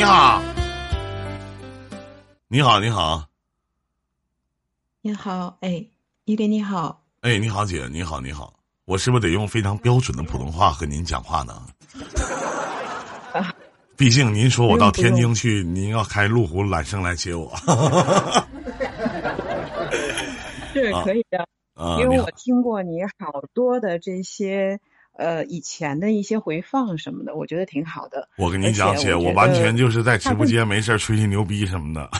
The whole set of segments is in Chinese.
你好，你好，你好，你好，哎，依林你好，哎，你好，姐，你好，你好，我是不是得用非常标准的普通话和您讲话呢？毕竟您说我到天津去，您要开路虎揽胜来接我。是可以的，啊因为我听过你好多的这些。呃，以前的一些回放什么的，我觉得挺好的。我跟你讲，姐，我完全就是在直播间没事吹吹牛逼什么的。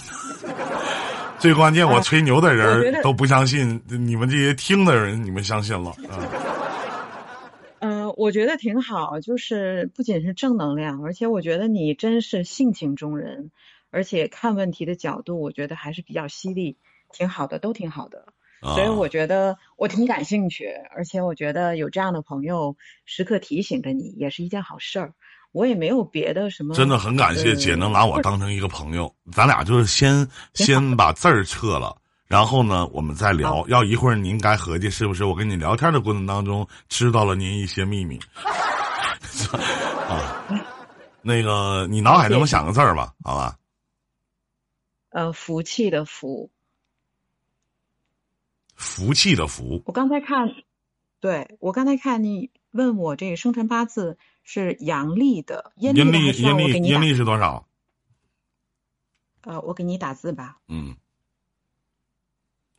最关键，我吹牛的人都不相信，你们这些听的人，你们相信了啊？嗯，我觉得挺好，就是不仅是正能量，而且我觉得你真是性情中人，而且看问题的角度，我觉得还是比较犀利，挺好的，都挺好的。所以我觉得我挺感兴趣，而且我觉得有这样的朋友时刻提醒着你，也是一件好事儿。我也没有别的什么。真的很感谢姐能拿我当成一个朋友，咱俩就是先 先把字儿撤了，然后呢，我们再聊。要一会儿您该合计是不是？我跟你聊天的过程当中知道了您一些秘密。啊，那个你脑海中想个字儿吧，好吧？呃，福气的福。福气的福，我刚才看，对我刚才看你问我这个生辰八字是阳历的，阴历阴历阴历是多少？呃，我给你打字吧。嗯，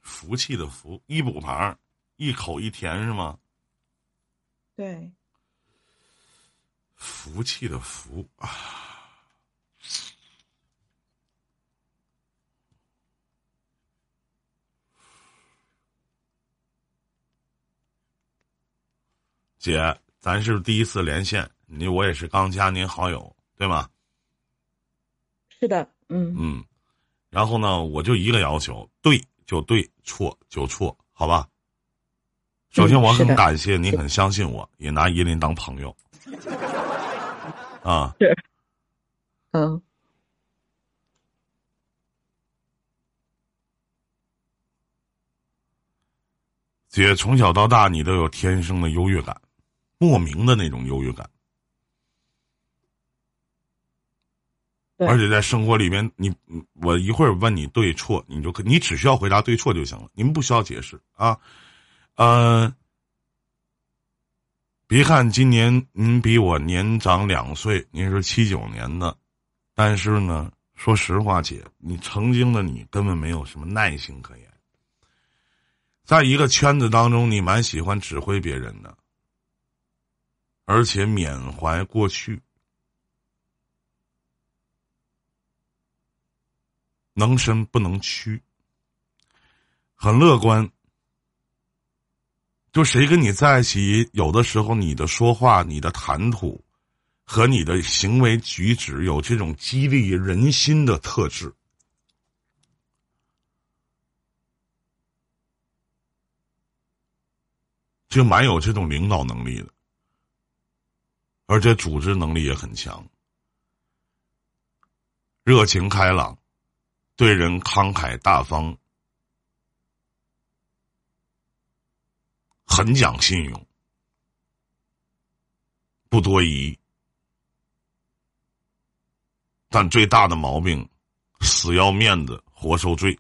福气的福，一补旁，一口一甜是吗？对，福气的福啊。姐，咱是第一次连线，你我也是刚加您好友，对吗？是的，嗯嗯，然后呢，我就一个要求，对就对，错就错，好吧？首先，我很感谢你很相信我，也拿依林当朋友。啊，是，嗯，姐从小到大，你都有天生的优越感。莫名的那种优越感，而且在生活里面，你我一会儿问你对错，你就可你只需要回答对错就行了，你们不需要解释啊。呃，别看今年您比我年长两岁，您是七九年的，但是呢，说实话，姐，你曾经的你根本没有什么耐心可言，在一个圈子当中，你蛮喜欢指挥别人的。而且缅怀过去，能伸不能屈，很乐观。就谁跟你在一起，有的时候你的说话、你的谈吐和你的行为举止，有这种激励人心的特质，就蛮有这种领导能力的。而且组织能力也很强，热情开朗，对人慷慨大方，很讲信用，不多疑，但最大的毛病，死要面子活受罪。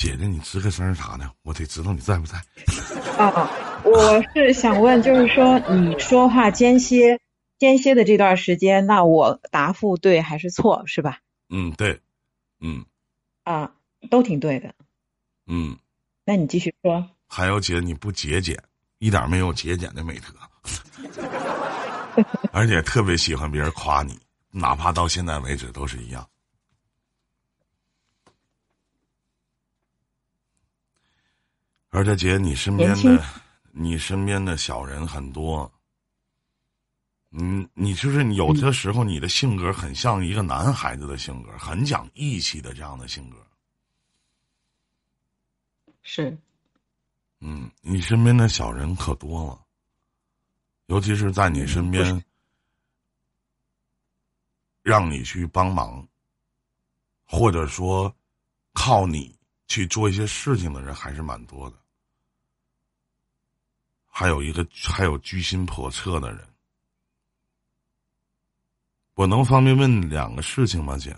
姐姐，你吱个声啥呢？我得知道你在不在。啊。我是想问，就是说你说话间歇间歇的这段时间，那我答复对还是错，是吧？嗯，对，嗯，啊，都挺对的，嗯，那你继续说。还有姐，你不节俭，一点没有节俭的美德，而且特别喜欢别人夸你，哪怕到现在为止都是一样。而且姐，你身边的。你身边的小人很多，嗯，你就是有的时候你的性格很像一个男孩子的性格，很讲义气的这样的性格。是，嗯，你身边的小人可多了，尤其是在你身边，让你去帮忙，或者说靠你去做一些事情的人还是蛮多的。还有一个，还有居心叵测的人，我能方便问两个事情吗，姐？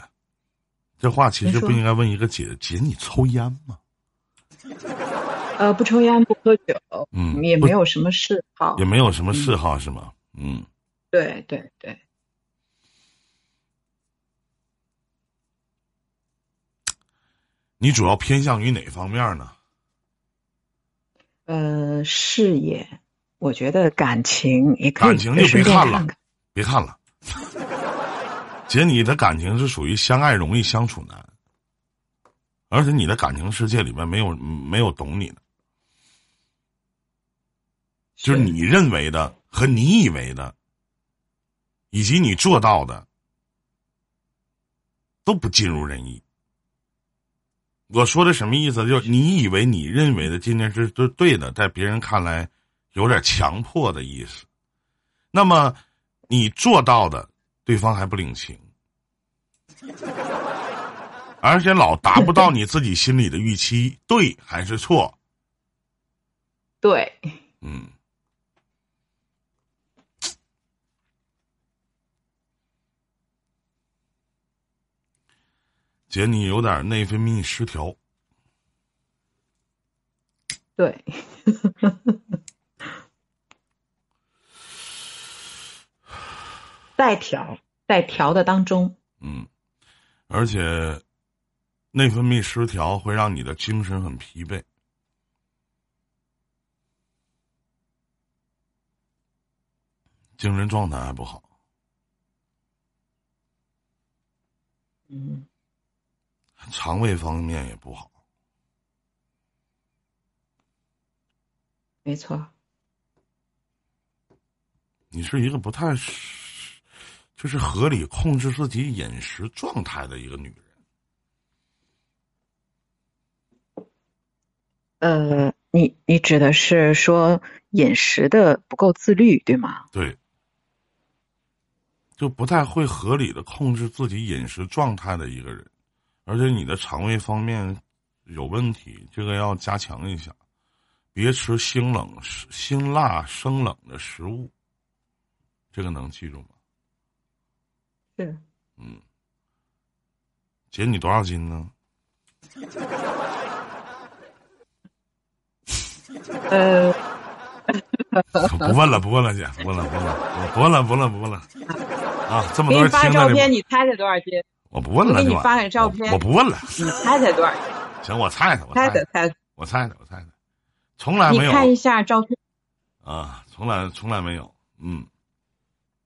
这话其实不应该问一个姐。姐，你抽烟吗？呃，不抽烟不喝酒，嗯也没有什么嗜好也。没有什么嗜好是吗？嗯，对对对，你主要偏向于哪方面呢？呃，事业，我觉得感情也可以感情就别看了看看。别看了，姐，你的感情是属于相爱容易相处难，而且你的感情世界里面没有没有懂你的，就是你认为的和你以为的，以及你做到的，都不尽如人意。我说的什么意思？就是你以为你认为的今天是是对的，在别人看来有点强迫的意思。那么你做到的，对方还不领情，而且老达不到你自己心里的预期，对还是错？对，嗯。姐，你有点内分泌失调，对，在调，在调的当中。嗯，而且内分泌失调会让你的精神很疲惫，精神状态还不好，嗯，肠胃方面也不好。没错。你是一个不太是，就是合理控制自己饮食状态的一个女人。呃，你你指的是说饮食的不够自律，对吗？对，就不太会合理的控制自己饮食状态的一个人，而且你的肠胃方面有问题，这个要加强一下，别吃辛冷、辛辣、生冷的食物，这个能记住吗？是。嗯，姐，你多少斤呢？呃，不问了，不问了，姐，不问了，不问了，不问了，不问了，不问了。啊，这么给你发多人听着照片，你猜猜多少斤？我不问了，给你发个照片我我不问了。你猜猜多少钱？行，我猜猜，我猜猜猜猜，我猜猜，我猜猜，从来没有你看一下照片，啊，从来从来没有，嗯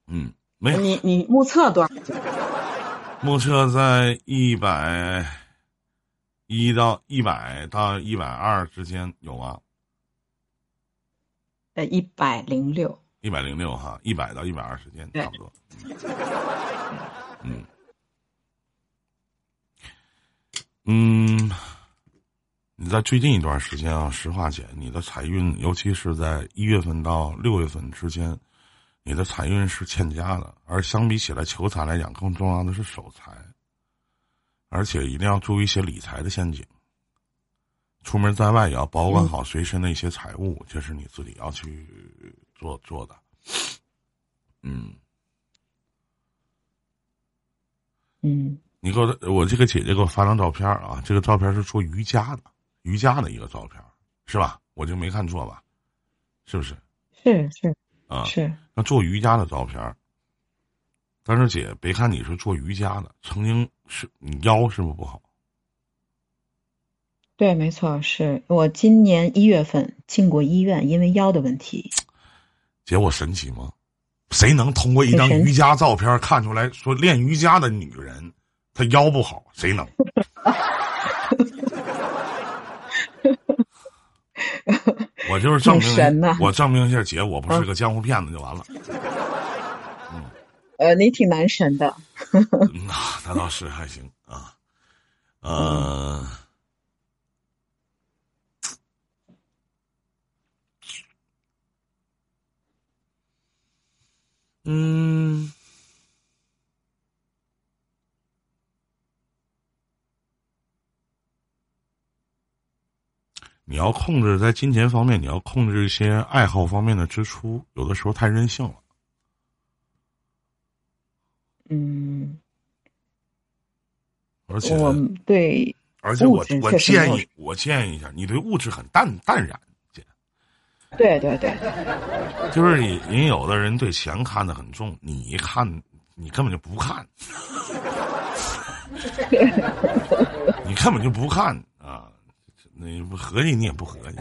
嗯，没有。你你目测多少钱？目测在一百一到一百到一百二之间有吗，呃，一百零六。一百零六哈，一百到一百二之间差不多。嗯嗯，嗯你在最近一段时间啊，实话姐，你的财运，尤其是在一月份到六月份之间，你的财运是欠佳的，而相比起来，求财来讲，更重要的是守财，而且一定要注意一些理财的陷阱。出门在外也要保管好随身的一些财物，这是你自己要去做做的。嗯，嗯，你给我，我这个姐姐给我发张照片啊，这个照片是做瑜伽的，瑜伽的一个照片，是吧？我就没看错吧？是不是？是是啊，是，那做瑜伽的照片，但是姐，别看你是做瑜伽的，曾经是你腰是不是不好？对，没错，是我今年一月份进过医院，因为腰的问题。姐，我神奇吗？谁能通过一张瑜伽照片看出来说练瑜伽的女人她腰不好？谁能？我就是证挺神呐明，我证明一下姐，我不是个江湖骗子就完了。嗯呃，你挺男神的。嗯呐，那倒是还行啊。呃，嗯，你要控制在金钱方面，你要控制一些爱好方面的支出，有的时候太任性了。嗯，而且我对而且我我建议我建议一下，你对物质很淡淡然，姐，对对对，就是你你有的人对钱看得很重，你一看你根本就不看，你根本就不看 啊，你不合计你也不合计，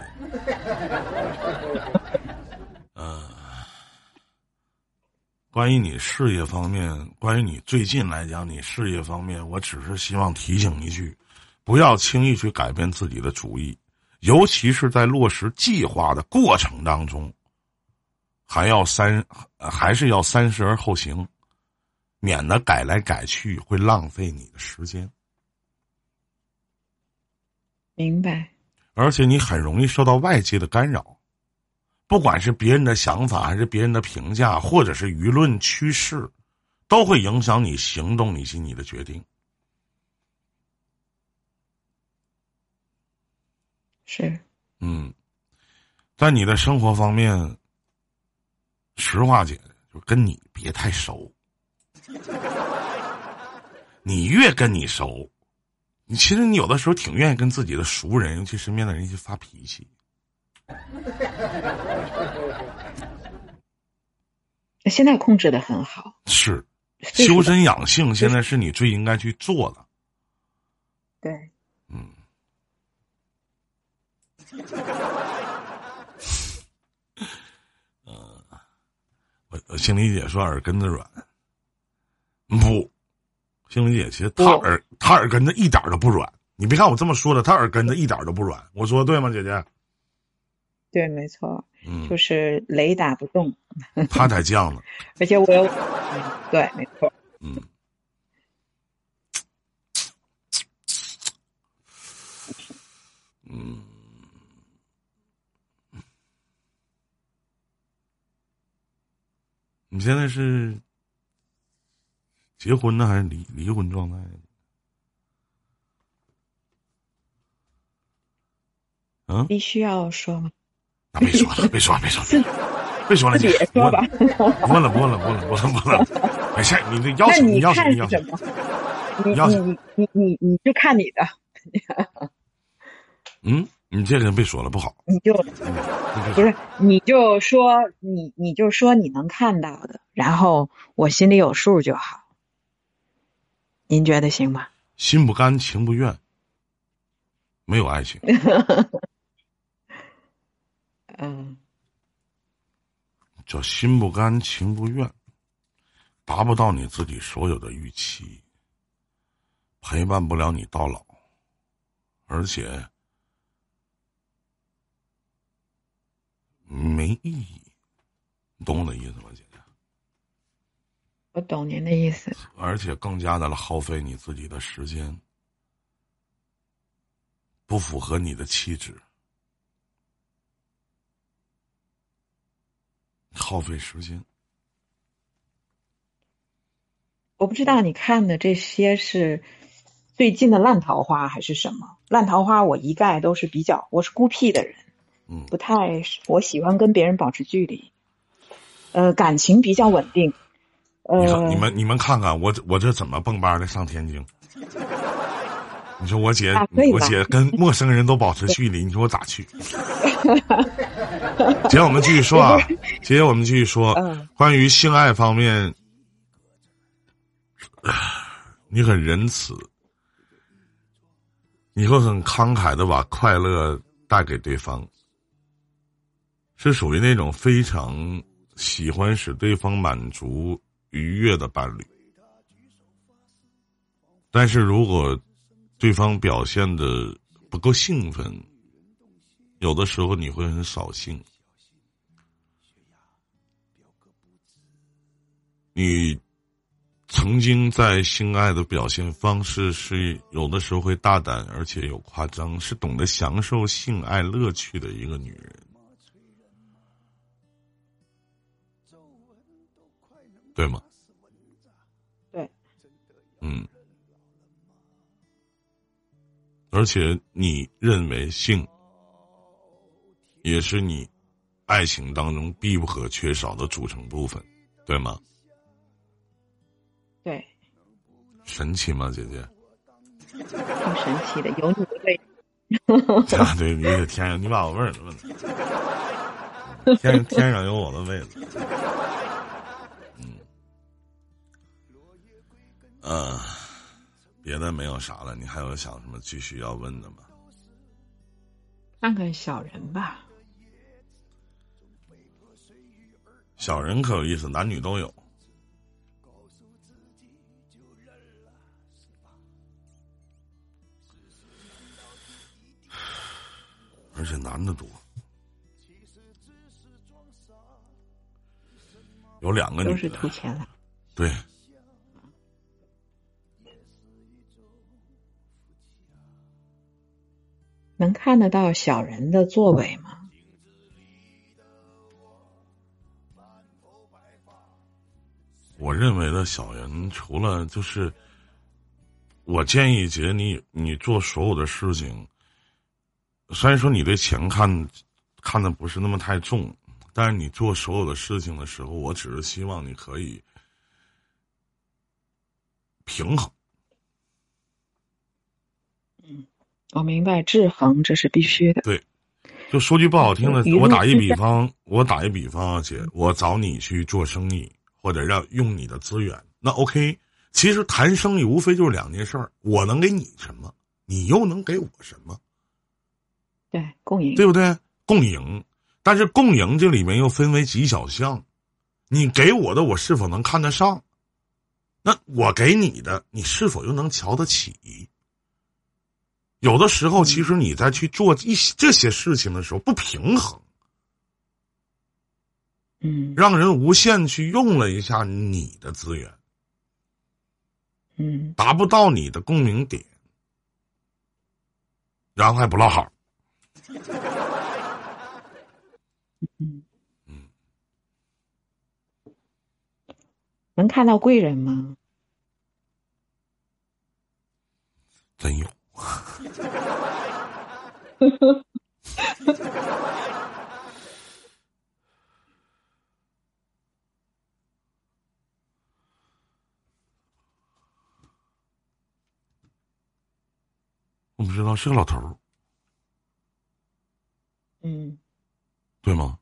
呃，关于你事业方面，关于你最近来讲，你事业方面，我只是希望提醒一句，不要轻易去改变自己的主意，尤其是在落实计划的过程当中，还要三还是要三思而后行，免得改来改去会浪费你的时间，明白。而且你很容易受到外界的干扰，不管是别人的想法，还是别人的评价，或者是舆论趋势，都会影响你行动以及你的决定。是，嗯，在你的生活方面，实话姐就跟你别太熟。你越跟你熟，你其实你有的时候挺愿意跟自己的熟人，尤其身边的人一起发脾气。现在控制的很好，是，修身养性现在是你最应该去做的。对，嗯，呃，我我心理姐说耳根子软，不，心理姐其实她耳她耳根子一点都不软。你别看我这么说的，她耳根子一点都不软。我说的对吗，姐姐？对，没错，嗯就，是雷打不动，她才犟呢。而且我有，嗯 对，没错，嗯，嗯，你现在是结婚呢，还是离离婚状态？嗯，必须要说吗？那 别说了，别说了，别说了，别说了，姐，也说吧。不问了，不问了，不问了，不问了，不问了。没事，你这要求，那你要什么你要什。么？你要你你你你就看你的，嗯，你这人别说了，不好。你就嗯，不是，你就说你你就说你能看到的，然后我心里有数就好。您觉得行吗？心不甘情不愿，没有爱情。嗯，叫心不甘情不愿，达不到你自己所有的预期，陪伴不了你到老，而且没意义。你懂我的意思吗，姐姐？我懂您的意思。而且更加的耗费你自己的时间，不符合你的气质，耗费时间。我不知道你看的这些是最近的烂桃花还是什么？烂桃花我一概都是比较，我是孤僻的人，嗯不太，我喜欢跟别人保持距离，呃，感情比较稳定，你看，呃，你们你们看看我这我这怎么蹦吧的上天津？你说我姐，我姐跟陌生人都保持距离，你说我咋去？姐，我们继续说啊，姐，我们继续说，嗯关于性爱方面，你很仁慈，你会很慷慨的把快乐带给对方，是属于那种非常喜欢使对方满足愉悦的伴侣。但是如果对方表现的不够兴奋，有的时候你会很扫兴。你曾经在性爱的表现方式是有的时候会大胆，而且有夸张，是懂得享受性爱乐趣的一个女人，对吗？对，嗯。而且你认为性也是你爱情当中必不可缺少的组成部分，对吗？对，神奇吗，姐姐？挺神奇的，有你的味。啊，对，你的天上，你把我问了。天天上有我的位子。呃，别的没有啥了，你还有想什么继续要问的吗？看看小人吧。小人可有意思，男女都有。而且男的多，有两个女的都是图钱了。对，能看得到小人的作为吗？我认为的小人，除了就是，我建议姐你你做所有的事情，虽然说你对钱看看的不是那么太重，但是你做所有的事情的时候，我只是希望你可以平衡。我明白，制衡这是必须的。对就说句不好听的我打一比方，我打一比方啊，姐，我找你去做生意，或者让用你的资源，那 OK。其实谈生意无非就是两件事儿，我能给你什么，你又能给我什么，对，共赢。对不对？共赢。但是共赢这里面又分为几小项，你给我的我是否能看得上？那我给你的，你是否又能瞧得起？有的时候，其实你在去做一些这些事情的时候不平衡，嗯让人无限去用了一下你的资源，嗯，达不到你的共鸣点，然后还不落好。能看到贵人吗？真有。我不知道是个老头儿，嗯，对吗？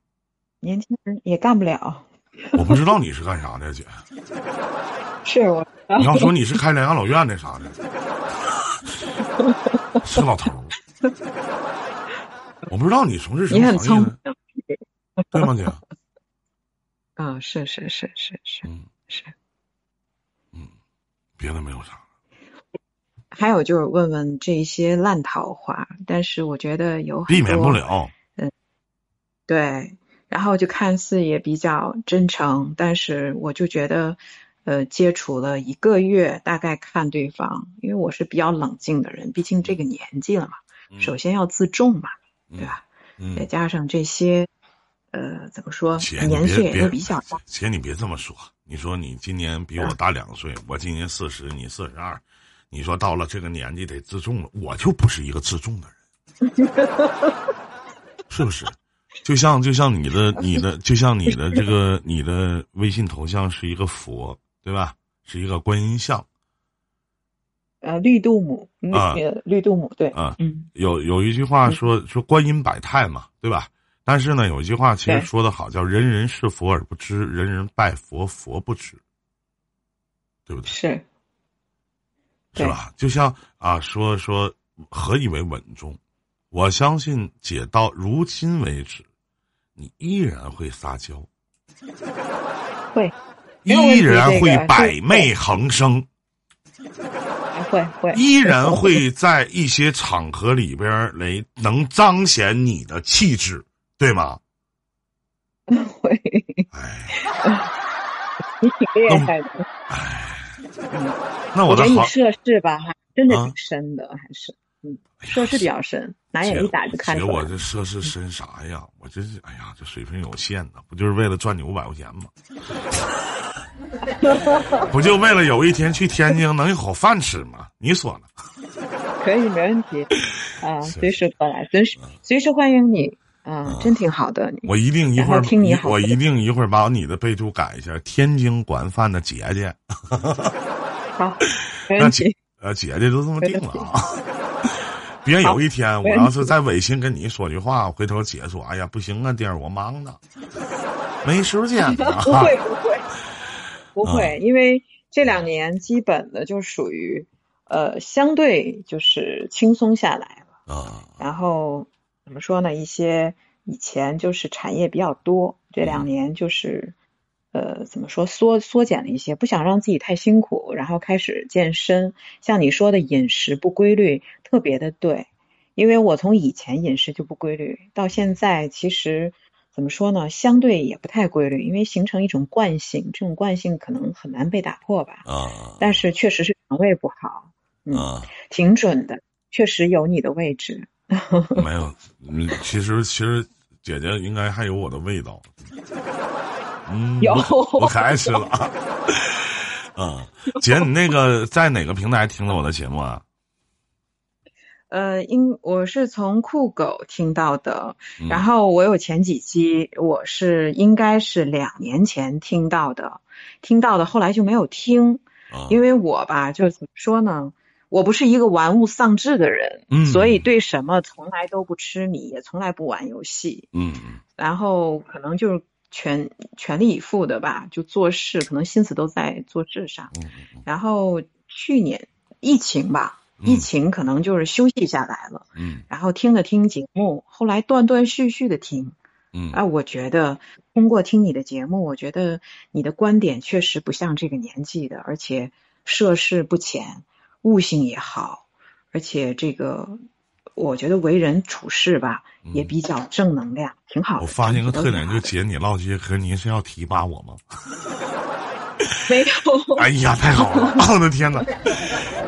年轻人也干不了。我不知道你是干啥的，姐。是我，你要说你是开疗养老院的啥的，是老头儿。我不知道你从事什么行业明，对吗，姐？啊！是是是是是嗯，是。别的没有啥。还有就是问问这些烂桃花，但是我觉得有避免不了。嗯。对，然后就看似也比较真诚，但是我就觉得，呃，接触了一个月，大概看对方，因为我是比较冷静的人，毕竟这个年纪了嘛，首先要自重嘛，对吧？嗯再嗯，加上这些，呃，怎么说，年岁也都比较大，姐，你别这么说。你说你今年比我大两岁，我今年四十，你四十二。你说到了这个年纪得自重了，我就不是一个自重的人，是不是？就像就像你的你的就像你的这个你的微信头像是一个佛，对吧？是一个观音像呃，绿度母，绿啊呃绿度母，对，啊。嗯有有一句话说说观音百态嘛，对吧？但是呢，有一句话其实说的好，叫“人人是佛而不知，人人拜佛佛不知”，对不对？是，是吧？就像啊，说说何以为稳重？我相信姐到如今为止，你依然会撒娇，会，依然会百媚横生，会会，依然会在一些场合里边儿来能彰显你的气质，对吗？会，哎你挺厉害的。哎，嗯，我觉那我的好涉世吧，还真的啊挺深的，还是嗯，涉世比较深，拿眼姐一打就看姐，出来我。这涉世深啥呀？我这是哎呀，这水平有限呢，不就是为了赚你五百块钱吗？不就为了有一天去天津能有口饭吃吗？你说呢？可以，没问题啊，随时过来，随时随时欢迎你啊，真挺好的。我一定一会儿听你好我一定一会儿把你的备注改一下，天津管饭的姐姐。好，没那姐问题。呃姐姐都这么定了啊。别有一天我要是在微信跟你说句话，回头姐说：“哎呀，不行啊，弟儿，我忙呢，没时间呢。不会不会不啊会，因为这两年基本的就属于呃相对就是轻松下来了。啊然后怎么说呢？一些以前就是产业比较多，这两年就是呃怎么说缩缩减了一些，不想让自己太辛苦，然后开始健身。像你说的饮食不规律，特别的对，因为我从以前饮食就不规律，到现在其实怎么说呢？相对也不太规律，因为形成一种惯性，这种惯性可能很难被打破吧。啊但是确实是肠胃不好，嗯，啊！挺准的，确实有你的位置。没有，嗯，其实其实姐姐应该还有我的味道。嗯，有我我可爱吃了啊。啊，姐，你那个在哪个平台听的我的节目啊？呃，因我是从酷狗听到的，嗯。然后我有前几期我是应该是两年前听到的，听到的后来就没有听，啊，因为我吧就怎么说呢，我不是一个玩物丧志的人，嗯所以对什么从来都不痴迷，也从来不玩游戏，嗯然后可能就是全全力以赴的吧，就做事，可能心思都在做事上。然后去年疫情吧，疫情可能就是休息下来了，嗯。然后听了听节目，后来断断续续的听，嗯。啊，我觉得通过听你的节目，我觉得你的观点确实不像这个年纪的，而且涉世不浅，悟性也好，而且这个我觉得为人处事吧也比较正能量，挺好我发现个特点，就姐你唠这些嗑，您是要提拔我吗？没有，哎呀，太好了！我的天哪，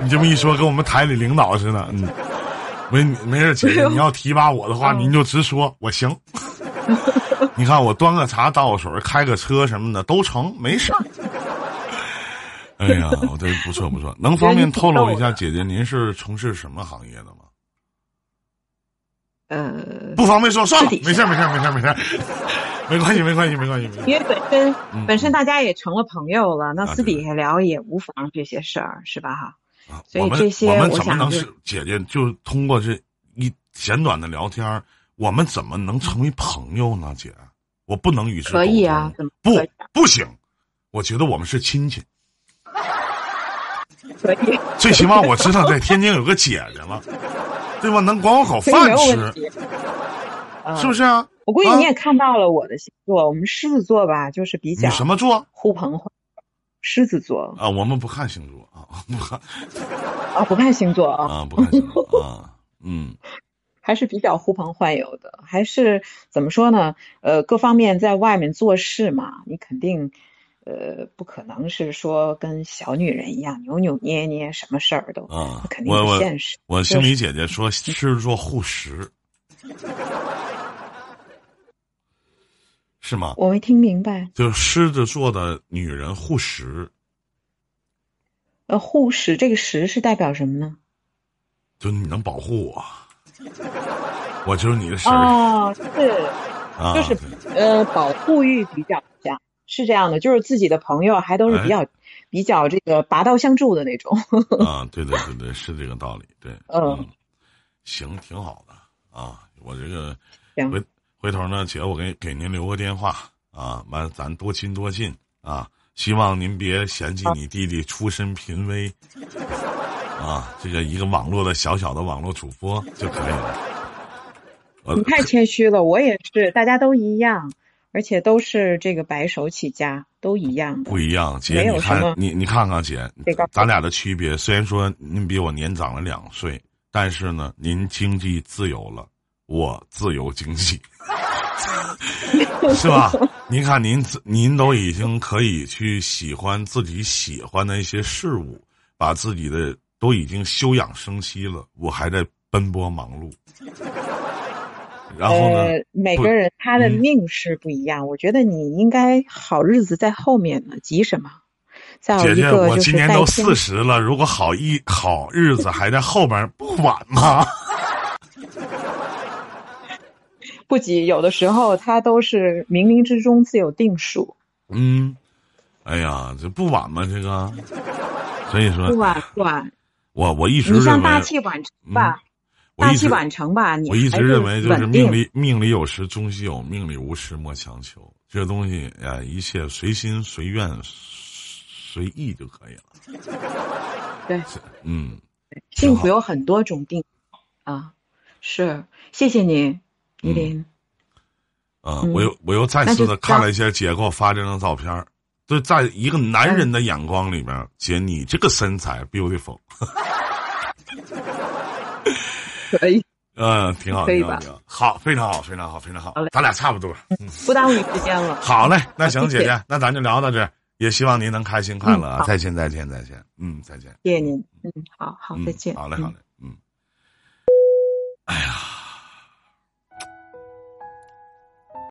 你这么一说，跟我们台里领导似的。嗯，没没事，姐姐，你要提拔我的话，嗯您就直说，我行。你看我端个茶倒个水，开个车什么的都成，没事儿。哎呀，我这不错不错，能方便透露一下，姐姐您是从事什么行业的吗？呃，不方便说，算了，没事儿没事儿没事儿没事儿，没关系 没关系没关系。因为本身嗯本身大家也成了朋友了，那啊私底下聊也无妨这些事儿，是吧？哈。啊所以我们这些我们怎么能是姐姐？就通过这一简短的聊天儿，我们怎么能成为朋友呢？姐，我不能与之可以啊怎么不啊不行，我觉得我们是亲戚，可以，最起码我知道在天津有个姐姐了，对吧？能管我口饭吃，是不是啊？我估计啊你也看到了我的星座，我们狮子座吧，就是比你较什么座呼朋。狮子座啊？我们不看星座啊，不看啊，不看星座啊，啊，不看星座啊，嗯还是比较呼朋唤友的，还是怎么说呢？呃，各方面在外面做事嘛，你肯定呃不可能是说跟小女人一样扭扭捏捏，什么事儿都，啊，肯定现实。我心里姐姐说狮子座护食，是吗？我没听明白，就是狮子座的女人护食，呃，护食这个食是代表什么呢？就你能保护我，我就是你的神儿哦，是。啊，就是呃，保护欲比较强，是这样的，就是自己的朋友还都是比较、比较这个拔刀相助的那种。啊，对对对对，是这个道理，对，嗯。行，挺好的啊，我这个行。回回头呢，姐，我给给您留个电话啊，完咱多亲多近啊，希望您别嫌弃你弟弟出身贫微啊，这个一个网络的小小的网络主播就可以了。呃你太谦虚了，我也是，大家都一样，而且都是这个白手起家，都一样的不。一样，姐，你看你你看看姐，咱俩的区别，虽然说您比我年长了两岁，但是呢，您经济自由了，我自由经济，是吧？您看您自您都已经可以去喜欢自己喜欢的一些事物，把自己的都已经休养生息了，我还在奔波忙碌。然后呢？呃，每个人他的嗯命是不一样，我觉得你应该好日子在后面呢，急什么？再有姐姐，一个我就是今年都四十了，如果好一好日子还在后边，不晚吗？不急，有的时候它都是冥冥之中自有定数。嗯，哎呀，这不晚吗？这个所以说不晚不晚。我我一直你像，大器晚成吧，大器晚成吧，你我一直认为就是命里命里有时终须有，命里无时莫强求。这东西啊，一切随心随愿随意就可以了。对，嗯，幸福有很多种定啊。是，谢谢你，依林。啊，嗯我又我又再次的看了一下姐给我发这张照片儿，就在一个男人的眼光里面，姐你这个身材 beautiful，可以，嗯，挺好，可以吧挺好，挺好，好，非常好，非常好，非常好好，咱俩差不多。不耽误你时间了。好嘞，那行，姐姐，那咱就聊到这儿，也希望您能开心快乐啊！嗯再见，再见，再见，嗯，再见，谢谢您，嗯，好好，嗯再见。好嘞，嗯好嘞，嗯。哎呀。